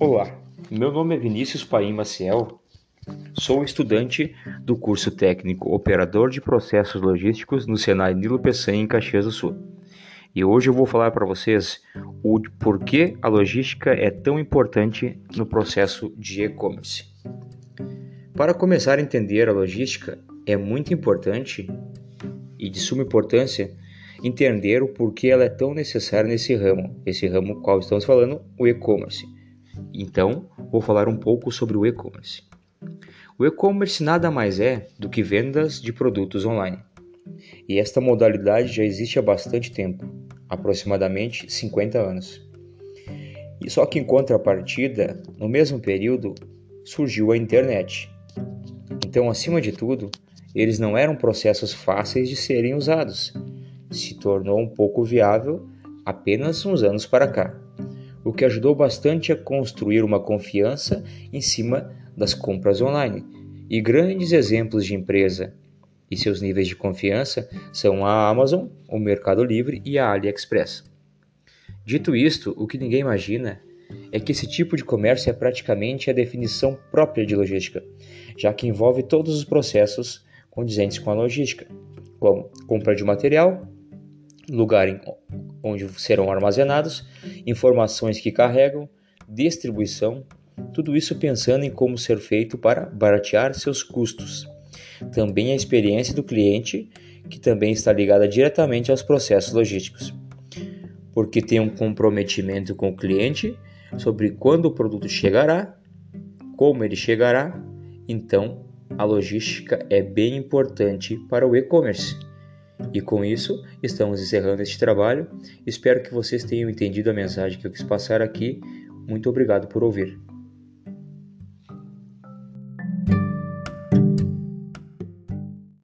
Olá, meu nome é Vinícius Paim Maciel, sou estudante do curso técnico Operador de Processos Logísticos no Senai Nilo Peçanha, em Caxias do Sul. E hoje eu vou falar para vocês o porquê a logística é tão importante no processo de e-commerce. Para começar a entender a logística, é muito importante e de suma importância entender o porquê ela é tão necessária nesse ramo, esse ramo qual estamos falando, o e-commerce. Então, vou falar um pouco sobre o e-commerce. O e-commerce nada mais é do que vendas de produtos online. E esta modalidade já existe há bastante tempo, aproximadamente 50 anos. E só que em contrapartida, no mesmo período, surgiu a internet. Então, acima de tudo, eles não eram processos fáceis de serem usados. Se tornou um pouco viável apenas uns anos para cá o que ajudou bastante a construir uma confiança em cima das compras online. E grandes exemplos de empresa e seus níveis de confiança são a Amazon, o Mercado Livre e a AliExpress. Dito isto, o que ninguém imagina é que esse tipo de comércio é praticamente a definição própria de logística, já que envolve todos os processos condizentes com a logística, como compra de material, lugar onde serão armazenados, informações que carregam, distribuição, tudo isso pensando em como ser feito para baratear seus custos. Também a experiência do cliente, que também está ligada diretamente aos processos logísticos, porque tem um comprometimento com o cliente sobre quando o produto chegará, como ele chegará, então a logística é bem importante para o e-commerce. E com isso, estamos encerrando este trabalho. Espero que vocês tenham entendido a mensagem que eu quis passar aqui. Muito obrigado por ouvir.